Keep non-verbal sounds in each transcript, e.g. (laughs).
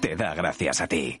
te da gracias a ti.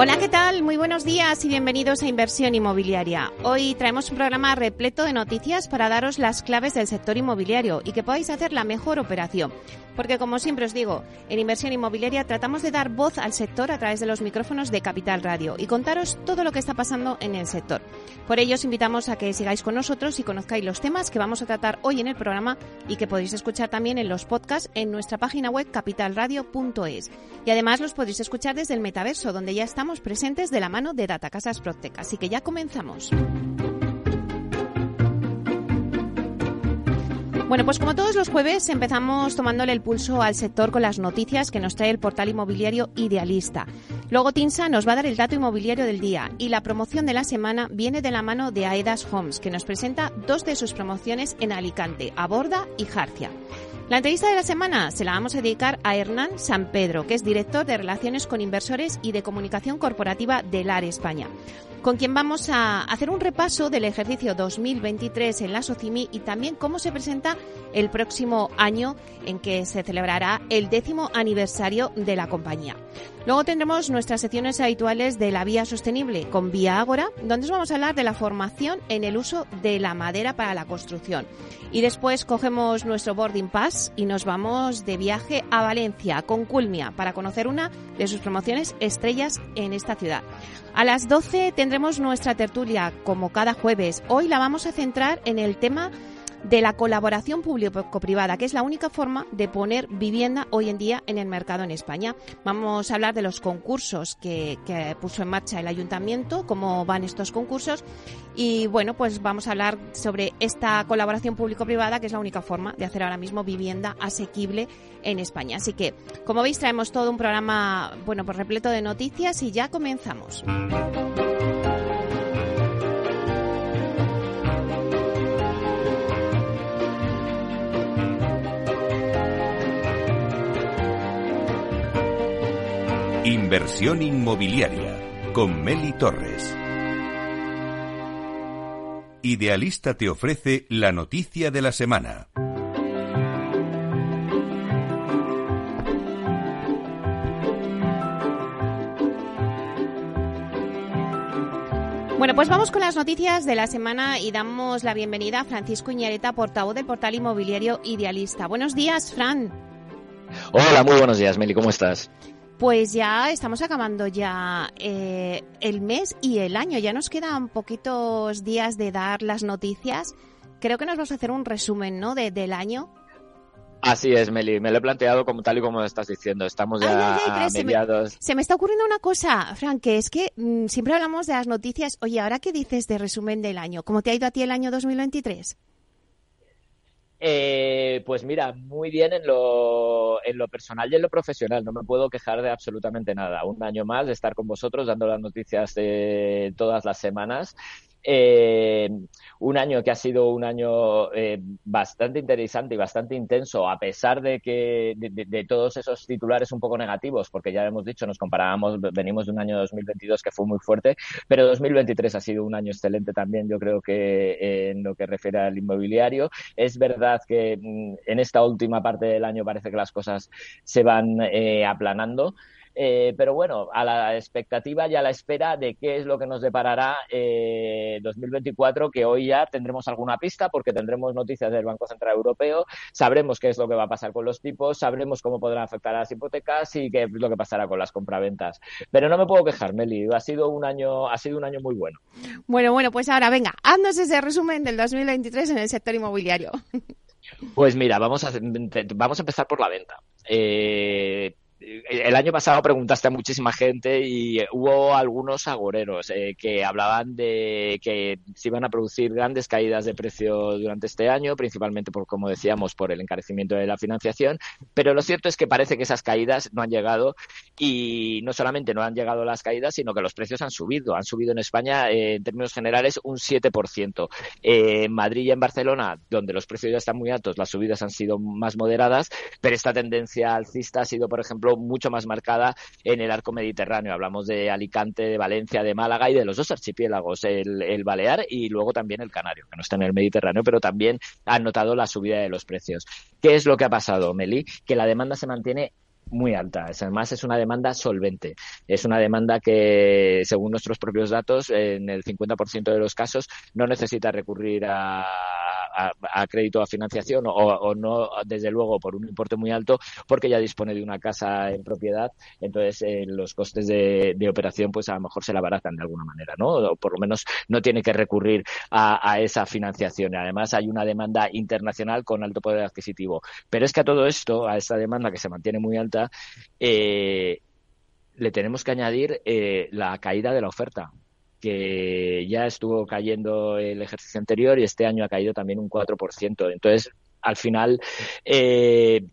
Hola, ¿qué tal? Muy buenos días y bienvenidos a Inversión Inmobiliaria. Hoy traemos un programa repleto de noticias para daros las claves del sector inmobiliario y que podáis hacer la mejor operación. Porque como siempre os digo, en Inversión Inmobiliaria tratamos de dar voz al sector a través de los micrófonos de Capital Radio y contaros todo lo que está pasando en el sector. Por ello os invitamos a que sigáis con nosotros y conozcáis los temas que vamos a tratar hoy en el programa y que podéis escuchar también en los podcasts en nuestra página web capitalradio.es. Y además los podéis escuchar desde el metaverso, donde ya estamos presentes de la mano de Data Casas Protec. Así que ya comenzamos. Bueno, pues como todos los jueves empezamos tomándole el pulso al sector con las noticias que nos trae el portal inmobiliario Idealista. Luego Tinsa nos va a dar el dato inmobiliario del día y la promoción de la semana viene de la mano de Aedas Homes, que nos presenta dos de sus promociones en Alicante, Aborda y Jarcia. La entrevista de la semana se la vamos a dedicar a Hernán San Pedro, que es director de Relaciones con Inversores y de Comunicación Corporativa del AR España con quien vamos a hacer un repaso del ejercicio 2023 en la SOCIMI y también cómo se presenta el próximo año en que se celebrará el décimo aniversario de la compañía. Luego tendremos nuestras secciones habituales de la vía sostenible con Vía Ágora, donde os vamos a hablar de la formación en el uso de la madera para la construcción. Y después cogemos nuestro boarding pass y nos vamos de viaje a Valencia con Culmia para conocer una de sus promociones estrellas en esta ciudad. A las 12 tendremos nuestra tertulia, como cada jueves. Hoy la vamos a centrar en el tema de la colaboración público-privada, que es la única forma de poner vivienda hoy en día en el mercado en España. Vamos a hablar de los concursos que, puso en marcha el ayuntamiento, cómo van estos concursos y bueno, pues vamos a hablar sobre esta colaboración público-privada, que es la única forma de hacer ahora mismo vivienda asequible en España. Así que, como veis, traemos todo un programa, bueno, pues repleto de noticias y ya comenzamos. Inversión inmobiliaria con Meli Torres. Idealista te ofrece la noticia de la semana. Bueno, pues vamos con las noticias de la semana y damos la bienvenida a Francisco Iñareta, portavoz del portal inmobiliario Idealista. Buenos días, Fran. Hola, muy buenos días, Meli, ¿cómo estás? Pues ya estamos acabando ya eh, el mes y el año. Ya nos quedan poquitos días de dar las noticias. Creo que nos vas a hacer un resumen, ¿no? del año. Así es, Meli. Me lo he planteado como tal y como estás diciendo. Estamos ya a mediados. Se me, está ocurriendo una cosa, Frank, que es que mm, siempre hablamos de las noticias. Oye, ¿ahora qué dices de resumen del año? ¿Cómo te ha ido a ti el año 2023? Eh, pues mira, muy bien en lo, en lo personal y en lo profesional. No me puedo quejar de absolutamente nada. Un año más de estar con vosotros dando las noticias de todas las semanas eh, un año que ha sido un año eh, bastante interesante y bastante intenso, a pesar de que de, todos esos titulares un poco negativos, porque ya hemos dicho, nos comparábamos, venimos de un año 2022 que fue muy fuerte, pero 2023 ha sido un año excelente también, yo creo que eh, en lo que refiere al inmobiliario. Es verdad que mm, en esta última parte del año parece que las cosas se van eh, aplanando. Eh, pero bueno, a la expectativa y a la espera de qué es lo que nos deparará eh, 2024, que hoy ya tendremos alguna pista porque tendremos noticias del Banco Central Europeo, sabremos qué es lo que va a pasar con los tipos, sabremos cómo podrán afectar a las hipotecas y qué es lo que pasará con las compraventas. Pero no me puedo quejar, Meli, ha sido un año, ha sido un año muy bueno. Bueno, bueno, pues ahora venga, haznos ese resumen del 2023 en el sector inmobiliario. Pues mira, vamos a, vamos a empezar por la venta. Eh, el año pasado preguntaste a muchísima gente y hubo algunos agoreros eh, que hablaban de que se iban a producir grandes caídas de precio durante este año, principalmente por, como decíamos, por el encarecimiento de la financiación. Pero lo cierto es que parece que esas caídas no han llegado y no solamente no han llegado las caídas, sino que los precios han subido. Han subido en España, eh, en términos generales, un 7%. Eh, en Madrid y en Barcelona, donde los precios ya están muy altos, las subidas han sido más moderadas, pero esta tendencia alcista ha sido, por ejemplo, mucho más marcada en el arco mediterráneo. Hablamos de Alicante, de Valencia, de Málaga y de los dos archipiélagos, el, Balear y luego también el Canario, que no está en el Mediterráneo, pero también han notado la subida de los precios. ¿Qué es lo que ha pasado, Meli? Que la demanda se mantiene muy alta. Además, es una demanda solvente. Es una demanda que, según nuestros propios datos, en el 50% de los casos no necesita recurrir a, a, crédito a financiación o, no, desde luego, por un importe muy alto, porque ya dispone de una casa en propiedad. Entonces, eh, los costes de, operación, pues a lo mejor se la baratan de alguna manera, ¿no? O por lo menos no tiene que recurrir a, esa financiación. Además, hay una demanda internacional con alto poder adquisitivo. Pero es que a todo esto, a esta demanda que se mantiene muy alta, eh, le tenemos que añadir eh, la caída de la oferta que ya estuvo cayendo el ejercicio anterior y este año ha caído también un 4%. Entonces, al final eh,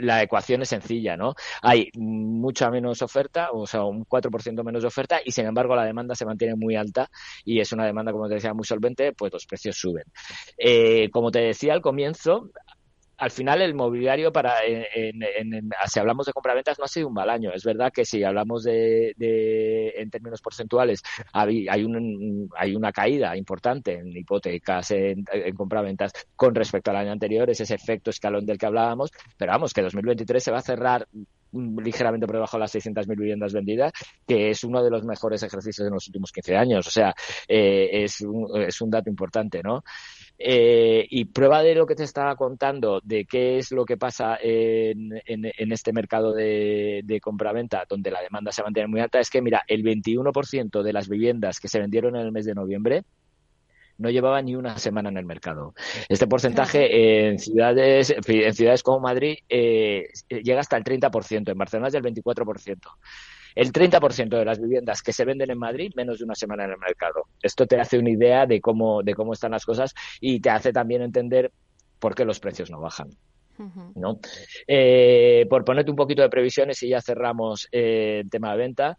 la ecuación es sencilla, ¿no? Hay mucha menos oferta, o sea, un 4% menos de oferta y sin embargo la demanda se mantiene muy alta y es una demanda, como te decía, muy solvente, pues los precios suben. Eh, como te decía al comienzo, al final el mobiliario para en, si hablamos de compraventas no ha sido un mal año es verdad que si hablamos de, en términos porcentuales hay, hay, un, hay una caída importante en hipotecas en, en compraventas con respecto al año anterior es ese efecto escalón del que hablábamos pero vamos que 2023 se va a cerrar ligeramente por debajo de las 600.000 viviendas vendidas, que es uno de los mejores ejercicios en los últimos 15 años. O sea, eh, es, un, es un dato importante, ¿no? Eh, y prueba de lo que te estaba contando, de qué es lo que pasa en, en, este mercado de, de compraventa, donde la demanda se mantiene muy alta, es que, mira, el 21% de las viviendas que se vendieron en el mes de noviembre no llevaba ni una semana en el mercado. Este porcentaje en ciudades, en ciudades como Madrid eh, llega hasta el 30%, en Barcelona es del 24% el 30% de las viviendas que se venden en Madrid menos de una semana en el mercado. Esto te hace una idea de cómo, de cómo están las cosas y te hace también entender por qué los precios no bajan. ¿no? Eh, por ponerte un poquito de previsiones y ya cerramos eh, el tema de venta,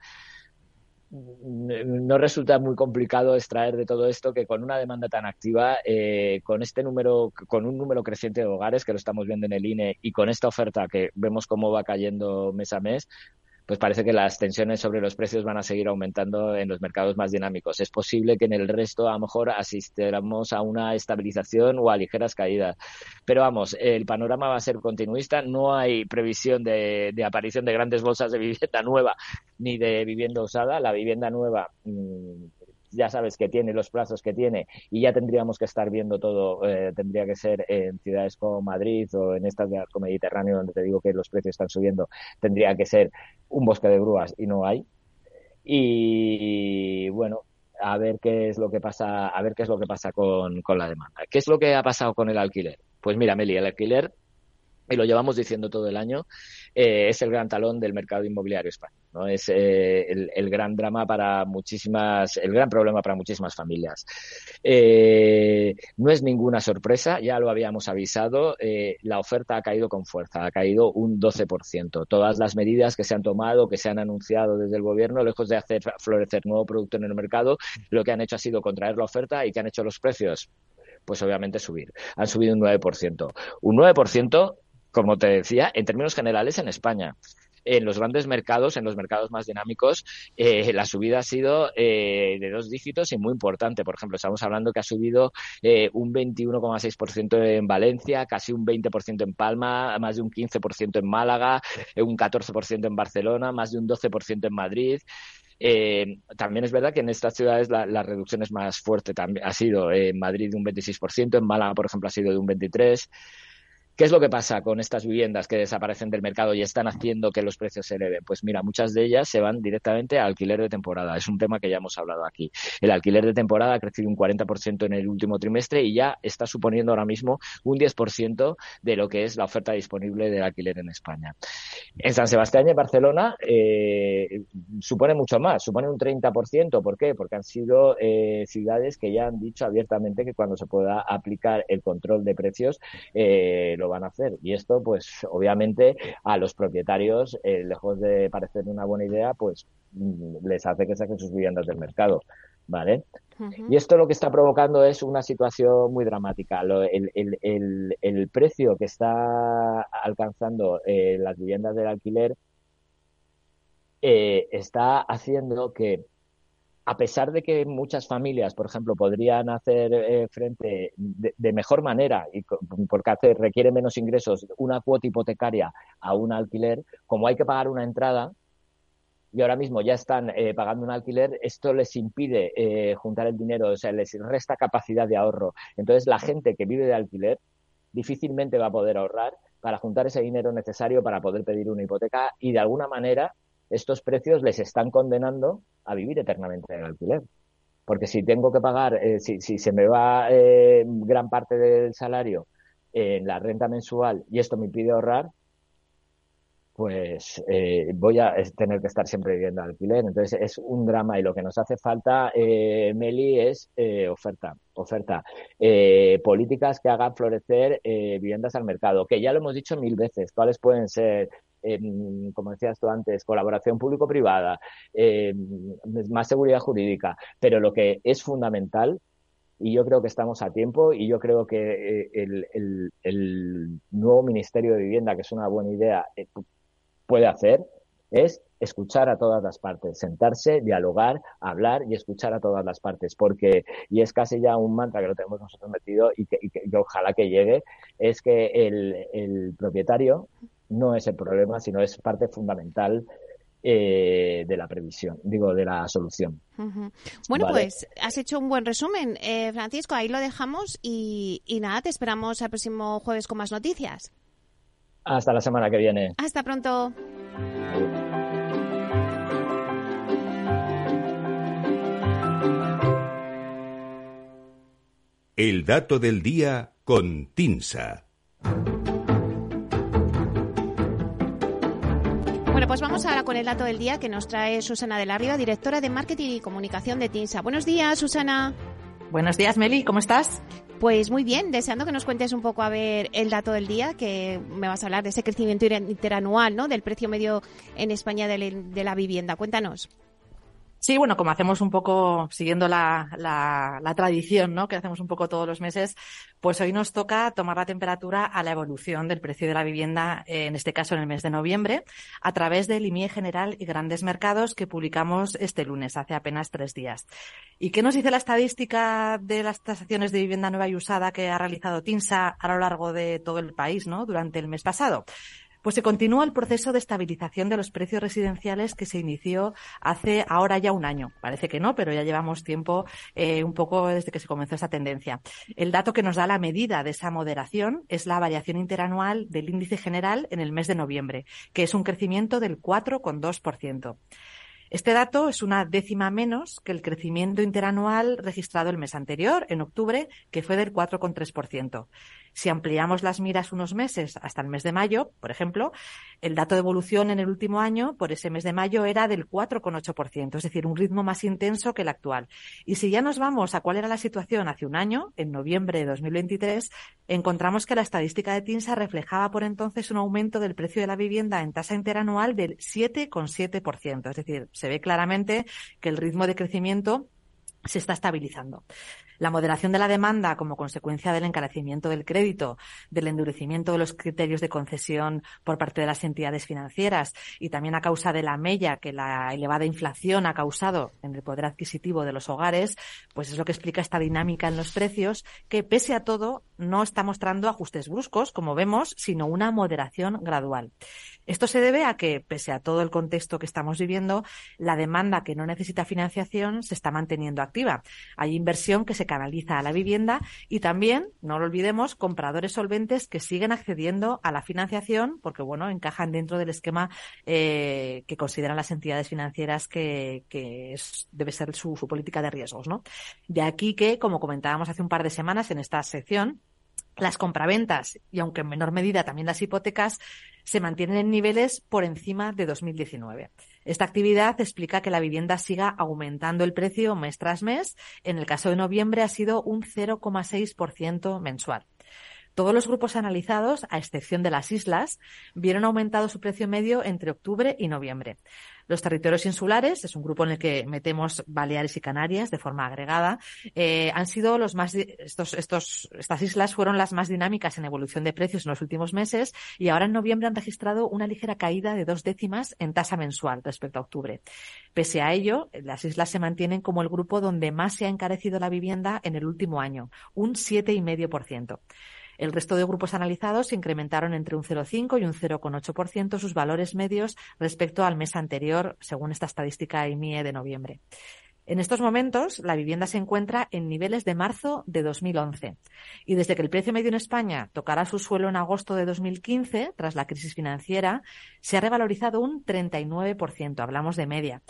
no resulta muy complicado extraer de todo esto que con una demanda tan activa, eh, con este número, con un número creciente de hogares que lo estamos viendo en el INE y con esta oferta que vemos cómo va cayendo mes a mes, pues parece que las tensiones sobre los precios van a seguir aumentando en los mercados más dinámicos. Es posible que en el resto a lo mejor asistamos a una estabilización o a ligeras caídas. Pero vamos, el panorama va a ser continuista. No hay previsión de, aparición de grandes bolsas de vivienda (laughs) nueva ni de vivienda usada. La vivienda nueva mm, ya sabes que tiene los plazos que tiene y ya tendríamos que estar viendo todo, eh, tendría que ser en ciudades como Madrid o en estas de arco mediterráneo donde te digo que los precios están subiendo, tendría que ser un bosque de grúas y no hay. Y bueno, a ver qué es lo que pasa, a ver qué es lo que pasa con, con la demanda. ¿Qué es lo que ha pasado con el alquiler? Pues mira, Meli, el alquiler y lo llevamos diciendo todo el año, eh, es el gran talón del mercado inmobiliario español. Es eh, el, gran drama para muchísimas, el gran problema para muchísimas familias. Eh, no es ninguna sorpresa, ya lo habíamos avisado, la oferta ha caído con fuerza, ha caído un 12%. Todas las medidas que se han tomado, que se han anunciado desde el gobierno, lejos de hacer florecer nuevo producto en el mercado, lo que han hecho ha sido contraer la oferta y que han hecho los precios pues obviamente subir. Han subido un 9%. Un 9% como te decía, en términos generales en España. En los grandes mercados, en los mercados más dinámicos, eh, la subida ha sido eh, de dos dígitos y muy importante. Por ejemplo, estamos hablando que ha subido eh, un 21,6% en Valencia, casi un 20% en Palma, más de un 15% en Málaga, un 14% en Barcelona, más de un 12% en Madrid. también es verdad que en estas ciudades la, reducción es más fuerte. También ha sido en Madrid de un 26%, en Málaga, por ejemplo, ha sido de un 23%. ¿Qué es lo que pasa con estas viviendas que desaparecen del mercado y están haciendo que los precios se eleven? Pues mira, muchas de ellas se van directamente a alquiler de temporada. Es un tema que ya hemos hablado aquí. El alquiler de temporada ha crecido un 40% en el último trimestre y ya está suponiendo ahora mismo un 10% de lo que es la oferta disponible del alquiler en España. En San Sebastián y en Barcelona eh, supone mucho más, supone un 30%. ¿Por qué? Porque han sido eh, ciudades que ya han dicho abiertamente que cuando se pueda aplicar el control de precios eh, lo van a hacer. Y esto, pues, obviamente, a los propietarios, eh, lejos de parecer una buena idea, pues mm, les hace que saquen sus viviendas del mercado. ¿Vale? Y esto lo que está provocando es una situación muy dramática. el, el, el, precio que está alcanzando eh, las viviendas del alquiler eh, está haciendo que a pesar de que muchas familias, por ejemplo, podrían hacer eh, frente de, mejor manera, y porque hace, requiere menos ingresos, una cuota hipotecaria a un alquiler, como hay que pagar una entrada, y ahora mismo ya están eh, pagando un alquiler, esto les impide eh, juntar el dinero, o sea, les resta capacidad de ahorro. Entonces, la gente que vive de alquiler difícilmente va a poder ahorrar para juntar ese dinero necesario para poder pedir una hipoteca y de alguna manera estos precios les están condenando a vivir eternamente en alquiler. Porque si tengo que pagar, eh, si, si, se me va eh, gran parte del salario en la renta mensual y esto me impide ahorrar, pues eh, voy a tener que estar siempre viviendo alquiler. Entonces es un drama y lo que nos hace falta, Meli, es oferta, oferta. políticas que hagan florecer viviendas al mercado, que ya lo hemos dicho mil veces. ¿Cuáles pueden ser? Como decías tú antes, colaboración público-privada, más seguridad jurídica, pero lo que es fundamental y yo creo que estamos a tiempo y yo creo que eh, el, el, nuevo Ministerio de Vivienda, que es una buena idea, eh, puede hacer es escuchar a todas las partes, sentarse, dialogar, hablar y escuchar a todas las partes, porque, y es casi ya un mantra que lo tenemos nosotros metido y que, y que ojalá que llegue, es que el, el propietario no es el problema, sino es parte fundamental eh, de la previsión, digo, de la solución. Bueno, pues has hecho un buen resumen, eh, Francisco. Ahí lo dejamos y, y nada, te esperamos el próximo jueves con más noticias. Hasta la semana que viene. Hasta pronto. El dato del día con Tinsa. Pues vamos ahora con el dato del día que nos trae Susana de la Riva, directora de Marketing y Comunicación de TINSA. Buenos días, Susana. Buenos días, Meli, ¿cómo estás? Pues muy bien, deseando que nos cuentes un poco a ver el dato del día, que me vas a hablar de ese crecimiento interanual, ¿no? Del precio medio en España de la vivienda. Cuéntanos. Sí, bueno, como hacemos un poco, siguiendo la, la, la, tradición, ¿no? Que hacemos un poco todos los meses, pues hoy nos toca tomar la temperatura a la evolución del precio de la vivienda, en este caso en el mes de noviembre, a través del IMIE General y Grandes Mercados que publicamos este lunes, hace apenas tres días. ¿Y qué nos dice la estadística de las tasaciones de vivienda nueva y usada que ha realizado TINSA a lo largo de todo el país, ¿no? Durante el mes pasado? Pues se continúa el proceso de estabilización de los precios residenciales que se inició hace ahora ya un año. Parece que no, pero ya llevamos tiempo eh, un poco desde que se comenzó esta tendencia. El dato que nos da la medida de esa moderación es la variación interanual del índice general en el mes de noviembre, que es un crecimiento del 4,2%. Este dato es una décima menos que el crecimiento interanual registrado el mes anterior, en octubre, que fue del 4,3%. Si ampliamos las miras unos meses hasta el mes de mayo, por ejemplo, el dato de evolución en el último año por ese mes de mayo era del 4,8%, es decir, un ritmo más intenso que el actual. Y si ya nos vamos a cuál era la situación hace un año, en noviembre de 2023, encontramos que la estadística de TINSA reflejaba por entonces un aumento del precio de la vivienda en tasa interanual del 7,7%. Es decir, se ve claramente que el ritmo de crecimiento se está estabilizando. La moderación de la demanda como consecuencia del encarecimiento del crédito, del endurecimiento de los criterios de concesión por parte de las entidades financieras y también a causa de la mella que la elevada inflación ha causado en el poder adquisitivo de los hogares, pues es lo que explica esta dinámica en los precios que pese a todo no está mostrando ajustes bruscos, como vemos, sino una moderación gradual. Esto se debe a que, pese a todo el contexto que estamos viviendo, la demanda que no necesita financiación se está manteniendo activa. Hay inversión que se canaliza a la vivienda y también, no lo olvidemos, compradores solventes que siguen accediendo a la financiación porque, bueno, encajan dentro del esquema eh, que consideran las entidades financieras que, debe ser su, su política de riesgos, ¿no? De aquí que, como comentábamos hace un par de semanas en esta sección, las compraventas y aunque en menor medida también las hipotecas se mantienen en niveles por encima de 2019. Esta actividad explica que la vivienda siga aumentando el precio mes tras mes. En el caso de noviembre ha sido un 0,6% mensual. Todos los grupos analizados, a excepción de las islas, vieron aumentado su precio medio entre octubre y noviembre. Los territorios insulares, es un grupo en el que metemos Baleares y Canarias de forma agregada, eh, han sido los más, estos, estos, estas islas fueron las más dinámicas en evolución de precios en los últimos meses y ahora en noviembre han registrado una ligera caída de dos décimas en tasa mensual respecto a octubre. Pese a ello, las islas se mantienen como el grupo donde más se ha encarecido la vivienda en el último año, un 7,5%. El resto de grupos analizados incrementaron entre un 0,5 y un 0,8% sus valores medios respecto al mes anterior, según esta estadística IMIE de noviembre. En estos momentos, la vivienda se encuentra en niveles de marzo de 2011. Y desde que el precio medio en España tocará su suelo en agosto de 2015, tras la crisis financiera, se ha revalorizado un 39%. Hablamos de media.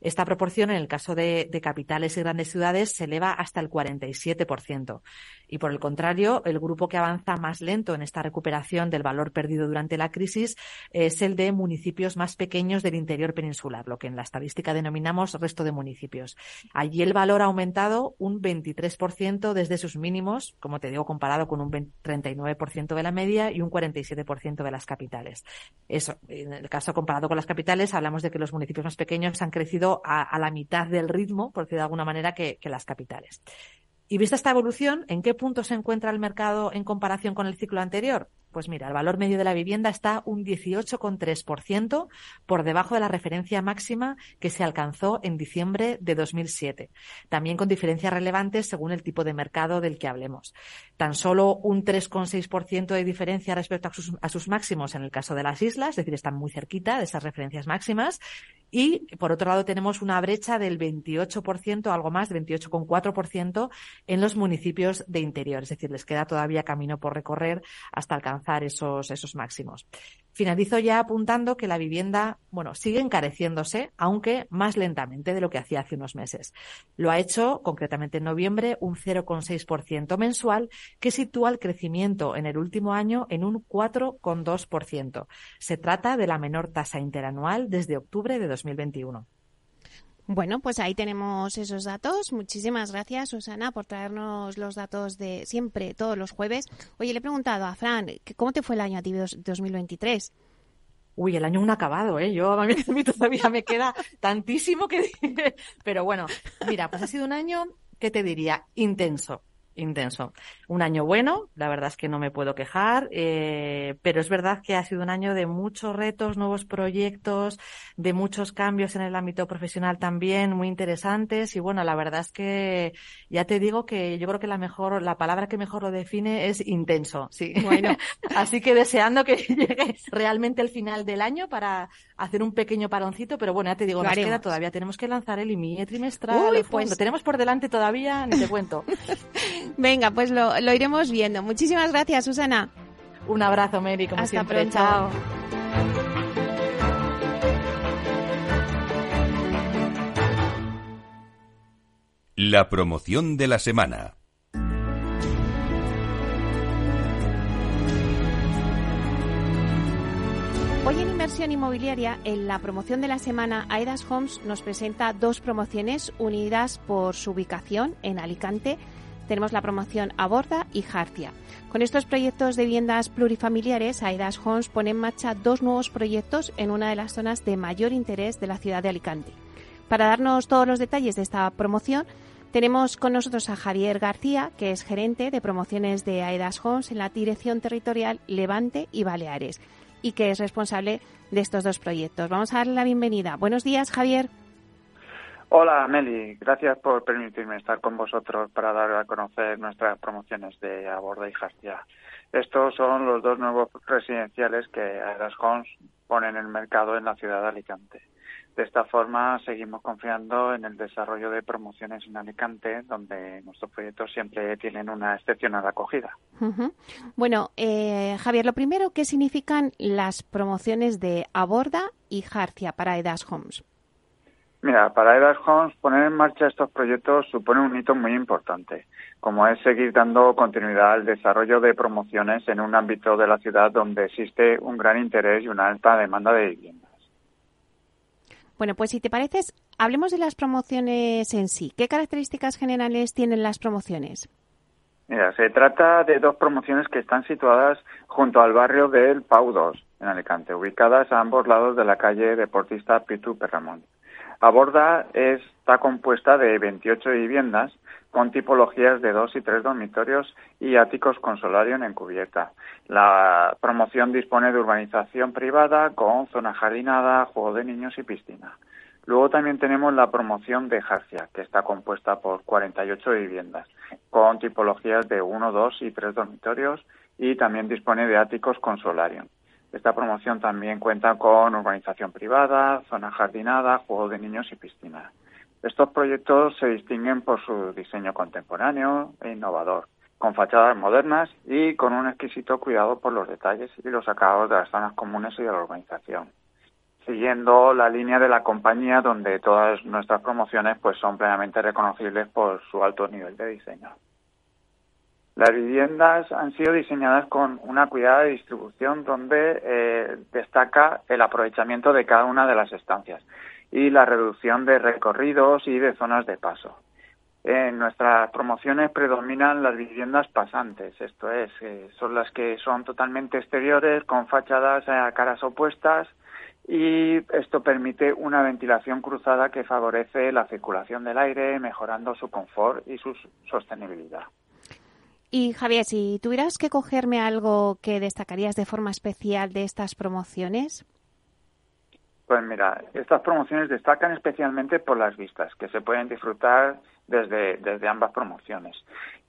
Esta proporción, en el caso de, capitales y grandes ciudades, se eleva hasta el 47%. Y por el contrario, el grupo que avanza más lento en esta recuperación del valor perdido durante la crisis es el de municipios más pequeños del interior peninsular, lo que en la estadística denominamos resto de municipios. Allí el valor ha aumentado un 23% desde sus mínimos, como te digo, comparado con un 39% de la media y un 47% de las capitales. Eso, en el caso comparado con las capitales, hablamos de que los municipios más pequeños han crecido a, la mitad del ritmo, por decirlo de alguna manera, que las capitales. Y vista esta evolución, ¿en qué punto se encuentra el mercado en comparación con el ciclo anterior? Pues mira, el valor medio de la vivienda está un 18,3% por debajo de la referencia máxima que se alcanzó en diciembre de 2007. También con diferencias relevantes según el tipo de mercado del que hablemos. Tan solo un 3,6% de diferencia respecto a sus, a sus máximos en el caso de las islas, es decir, están muy cerquita de esas referencias máximas. Y por otro lado tenemos una brecha del 28%, algo más, de 28,4% en los municipios de interior. Es decir, les queda todavía camino por recorrer hasta alcanzar esos, esos máximos. Finalizo ya apuntando que la vivienda, bueno, sigue encareciéndose, aunque más lentamente de lo que hacía hace unos meses. Lo ha hecho, concretamente en noviembre, un 0,6% mensual, que sitúa el crecimiento en el último año en un 4,2%. Se trata de la menor tasa interanual desde octubre de 2021. Bueno, pues ahí tenemos esos datos. Muchísimas gracias, Susana, por traernos los datos de siempre, todos los jueves. Oye, le he preguntado a Fran, ¿cómo te fue el año a ti 2023? Uy, el año un acabado, ¿eh? Yo, a mí, todavía me queda tantísimo que... (laughs) Pero bueno, mira, pues ha sido un año, ¿qué te diría? Intenso intenso. Un año bueno, la verdad es que no me puedo quejar, eh, pero es verdad que ha sido un año de muchos retos, nuevos proyectos, de muchos cambios en el ámbito profesional también, muy interesantes. Y bueno, la verdad es que ya te digo que yo creo que la mejor, la palabra que mejor lo define es intenso. Sí. Bueno, (laughs) así que deseando que (laughs) llegue realmente el final del año para hacer un pequeño paroncito, pero bueno, ya te digo, nos queda todavía. Tenemos que lanzar el IMIE trimestral. Uy. Lo pues tenemos por delante todavía, ni te cuento. (laughs) Venga, pues lo, iremos viendo. Muchísimas gracias, Susana. Un abrazo, Mary, como Hasta. Pronto. Chao. La promoción de la semana. Inversión Inmobiliaria, en la promoción de la semana, Aedas Homes nos presenta dos promociones unidas por su ubicación en Alicante. Tenemos la promoción Aborda y Jarcia. Con estos proyectos de viviendas plurifamiliares, Aedas Homes pone en marcha dos nuevos proyectos en una de las zonas de mayor interés de la ciudad de Alicante. Para darnos todos los detalles de esta promoción, tenemos con nosotros a Javier García, que es gerente de promociones de Aedas Homes en la Dirección Territorial Levante y Baleares y que es responsable de estos dos proyectos. Vamos a darle la bienvenida. Buenos días, Javier. Hola, Meli. Gracias por permitirme estar con vosotros para dar a conocer nuestras promociones de Aborda y Jarcia. Estos son los dos nuevos residenciales que Aedas Homes pone en el mercado en la ciudad de Alicante. De esta forma, seguimos confiando en el desarrollo de promociones en Alicante, donde nuestros proyectos siempre tienen una excepcional acogida. Bueno, eh, Javier, lo primero, ¿qué significan las promociones de Aborda y Jarcia para Edas Homes? Mira, para Edas Homes poner en marcha estos proyectos supone un hito muy importante, como es seguir dando continuidad al desarrollo de promociones en un ámbito de la ciudad donde existe un gran interés y una alta demanda de vivienda. Bueno, pues si te pareces, hablemos de las promociones en sí. ¿Qué características generales tienen las promociones? Mira, se trata de dos promociones que están situadas junto al barrio del Pau 2, en Alicante, ubicadas a ambos lados de la calle Deportista Pitu Perramón. Aborda está compuesta de 28 viviendas con tipologías de dos y tres dormitorios y áticos con solarium en cubierta. La promoción dispone de urbanización privada con zona jardinada, juego de niños y piscina. Luego también tenemos la promoción de Jarcia, que está compuesta por 48 viviendas, con tipologías de uno, dos y tres dormitorios y también dispone de áticos con solarium. Esta promoción también cuenta con urbanización privada, zona jardinada, juego de niños y piscina. Estos proyectos se distinguen por su diseño contemporáneo e innovador, con fachadas modernas y con un exquisito cuidado por los detalles y los acabados de las zonas comunes y de la urbanización, siguiendo la línea de la compañía donde todas nuestras promociones pues son plenamente reconocibles por su alto nivel de diseño. Las viviendas han sido diseñadas con una cuidada distribución donde eh, destaca el aprovechamiento de cada una de las estancias y la reducción de recorridos y de zonas de paso. En nuestras promociones predominan las viviendas pasantes, esto es, eh, son las que son totalmente exteriores, con fachadas a caras opuestas y esto permite una ventilación cruzada que favorece la circulación del aire, mejorando su confort y su sostenibilidad. Y Javier, si tuvieras que cogerme algo que destacarías de forma especial de estas promociones. Pues mira, estas promociones destacan especialmente por las vistas, que se pueden disfrutar desde, desde ambas promociones,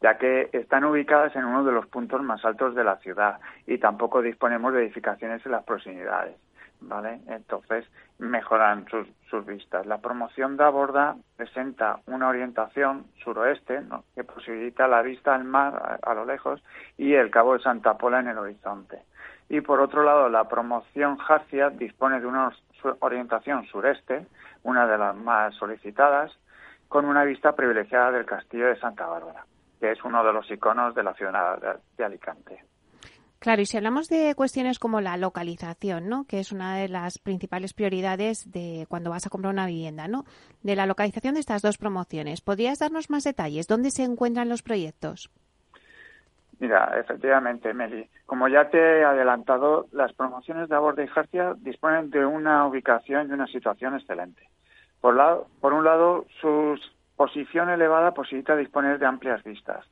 ya que están ubicadas en uno de los puntos más altos de la ciudad y tampoco disponemos de edificaciones en las proximidades. ¿Vale? Entonces mejoran sus, sus vistas. La promoción de Aborda presenta una orientación suroeste que posibilita la vista al mar a, lo lejos y el Cabo de Santa Pola en el horizonte. Y por otro lado, la promoción Jarcia dispone de una orientación sureste, una de las más solicitadas, con una vista privilegiada del castillo de Santa Bárbara, que es uno de los iconos de la ciudad de Alicante. Claro, y si hablamos de cuestiones como la localización, ¿no? que es una de las principales prioridades de cuando vas a comprar una vivienda, ¿no? de la localización de estas dos promociones, ¿podrías darnos más detalles? ¿Dónde se encuentran los proyectos? Mira, efectivamente, Meli. Como ya te he adelantado, las promociones de Aborda y Jarcia disponen de una ubicación y una situación excelente. Por, un lado, su posición elevada posibilita disponer de amplias vistas.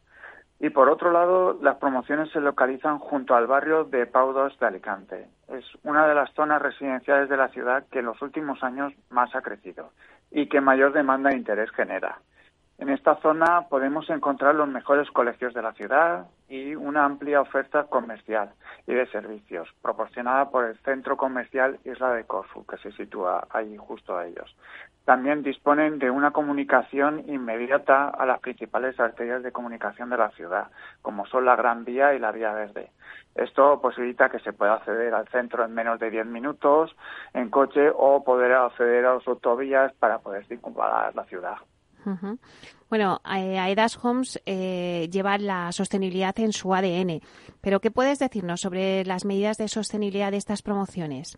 Y por otro lado, las promociones se localizan junto al barrio de Pau de Alicante. Es una de las zonas residenciales de la ciudad que en los últimos años más ha crecido y que mayor demanda e interés genera. En esta zona podemos encontrar los mejores colegios de la ciudad y una amplia oferta comercial y de servicios proporcionada por el centro comercial Isla de Corfu, que se sitúa ahí justo a ellos. También disponen de una comunicación inmediata a las principales arterias de comunicación de la ciudad, como son la Gran Vía y la Vía Verde. Esto posibilita que se pueda acceder al centro en menos de 10 minutos en coche o poder acceder a las autovías para poder circunvalar la ciudad. Bueno, Aedas Homes eh, lleva la sostenibilidad en su ADN, pero ¿qué puedes decirnos sobre las medidas de sostenibilidad de estas promociones?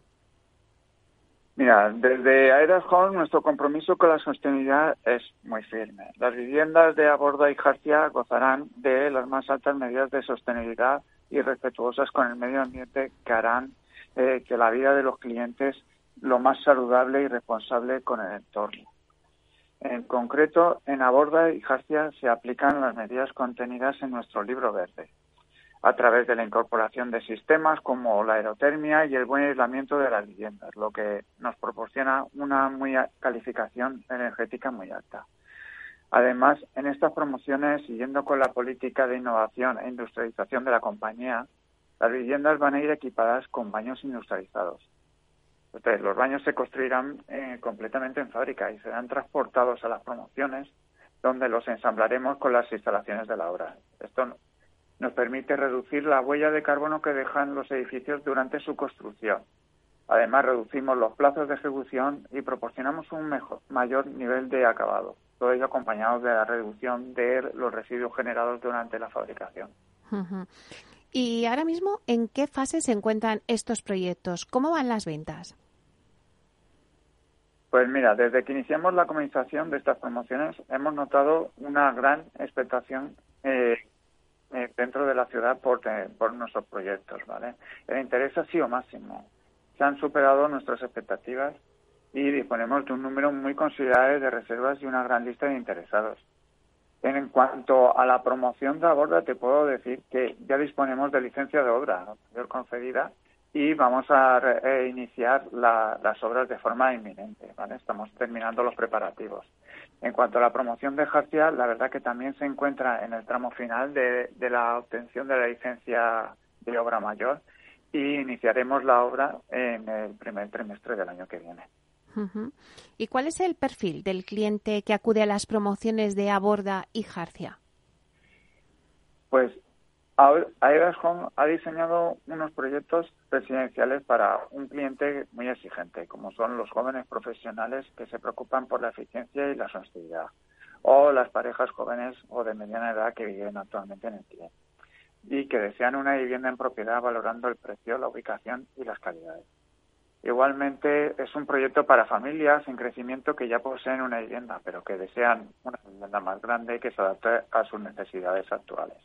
Mira, desde Aedas Homes nuestro compromiso con la sostenibilidad es muy firme. Las viviendas de Aborda y Jarcia gozarán de las más altas medidas de sostenibilidad y respetuosas con el medio ambiente que harán eh, que la vida de los clientes lo más saludable y responsable con el entorno. En concreto, en Aborda y Jarcia se aplican las medidas contenidas en nuestro libro verde, a través de la incorporación de sistemas como la aerotermia y el buen aislamiento de las viviendas, lo que nos proporciona una muy calificación energética muy alta. Además, en estas promociones, siguiendo con la política de innovación e industrialización de la compañía, las viviendas van a ir equipadas con baños industrializados. Los baños se construirán eh, completamente en fábrica y serán transportados a las promociones, donde los ensamblaremos con las instalaciones de la obra. Esto nos permite reducir la huella de carbono que dejan los edificios durante su construcción. Además, reducimos los plazos de ejecución y proporcionamos un mejor, mayor nivel de acabado, todo ello acompañado de la reducción de los residuos generados durante la fabricación. Y ahora mismo, ¿en qué fase se encuentran estos proyectos? ¿Cómo van las ventas? Pues mira, desde que iniciamos la comercialización de estas promociones hemos notado una gran expectación eh, eh, dentro de la ciudad por, por nuestros proyectos, ¿vale? El interés ha sido máximo. Se han superado nuestras expectativas y disponemos de un número muy considerable de reservas y una gran lista de interesados. En cuanto a la promoción de la borda, te puedo decir que ya disponemos de licencia de obra concedida y vamos a iniciar las obras de forma inminente. ¿vale? Estamos terminando los preparativos. En cuanto a la promoción de Jarcia, la verdad que también se encuentra en el tramo final de, la obtención de la licencia de obra mayor y iniciaremos la obra en el primer trimestre del año que viene. ¿Y cuál es el perfil del cliente que acude a las promociones de Aborda y Jarcia? Pues Aedas Home ha diseñado unos proyectos residenciales para un cliente muy exigente, como son los jóvenes profesionales que se preocupan por la eficiencia y la sostenibilidad, o las parejas jóvenes o de mediana edad que viven actualmente en el cliente y que desean una vivienda en propiedad valorando el precio, la ubicación y las calidades. Igualmente es un proyecto para familias en crecimiento que ya poseen una vivienda, pero que desean una vivienda más grande que se adapte a sus necesidades actuales.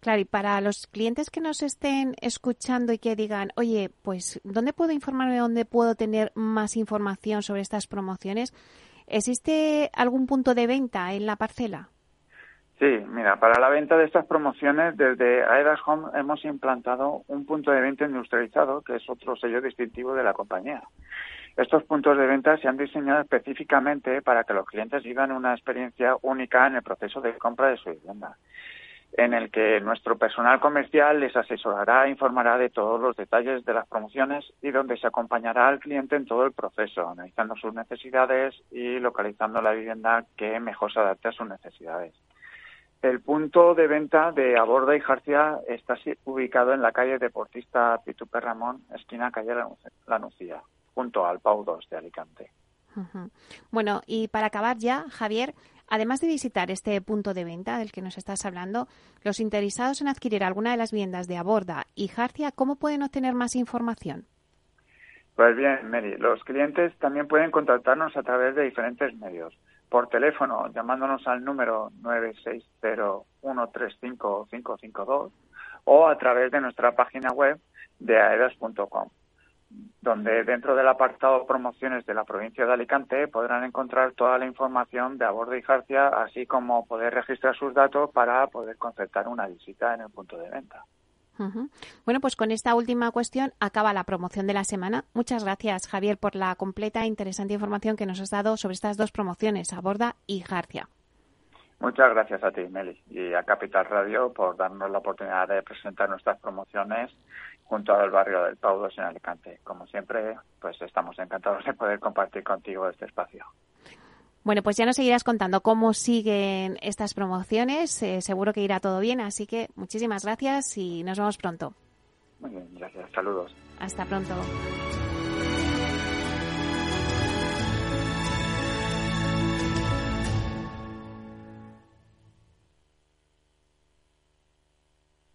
Claro, y para los clientes que nos estén escuchando y que digan, oye, pues, ¿dónde puedo informarme, dónde puedo tener más información sobre estas promociones? ¿Existe algún punto de venta en la parcela? Sí, mira, para la venta de estas promociones, desde Aedas Home hemos implantado un punto de venta industrializado, que es otro sello distintivo de la compañía. Estos puntos de venta se han diseñado específicamente para que los clientes vivan una experiencia única en el proceso de compra de su vivienda en el que nuestro personal comercial les asesorará e informará de todos los detalles de las promociones y donde se acompañará al cliente en todo el proceso, analizando sus necesidades y localizando la vivienda que mejor se adapte a sus necesidades. El punto de venta de Aborda y Jarcia está ubicado en la calle Deportista Pitu Ramón, esquina calle La Nucía, junto al Pau 2 de Alicante. Bueno, y para acabar ya, Javier, Además de visitar este punto de venta del que nos estás hablando, los interesados en adquirir alguna de las viviendas de Aborda y Jarcia, ¿cómo pueden obtener más información? Pues bien, Mary, los clientes también pueden contactarnos a través de diferentes medios. Por teléfono, llamándonos al número 960135552 o a través de nuestra página web de aedas.com donde dentro del apartado promociones de la provincia de Alicante podrán encontrar toda la información de Abordo y Jarcia, así como poder registrar sus datos para poder concertar una visita en el punto de venta. Bueno, pues con esta última cuestión acaba la promoción de la semana. Muchas gracias, Javier, por la completa e interesante información que nos has dado sobre estas dos promociones, Aborda y Jarcia. Muchas gracias a ti, Meli, y a Capital Radio por darnos la oportunidad de presentar nuestras promociones junto al barrio del Pau en Alicante. Como siempre, pues estamos encantados de poder compartir contigo este espacio. Bueno, pues ya nos seguirás contando cómo siguen estas promociones. Eh, seguro que irá todo bien, así que muchísimas gracias y nos vemos pronto. Muy bien, gracias. Saludos. Hasta pronto.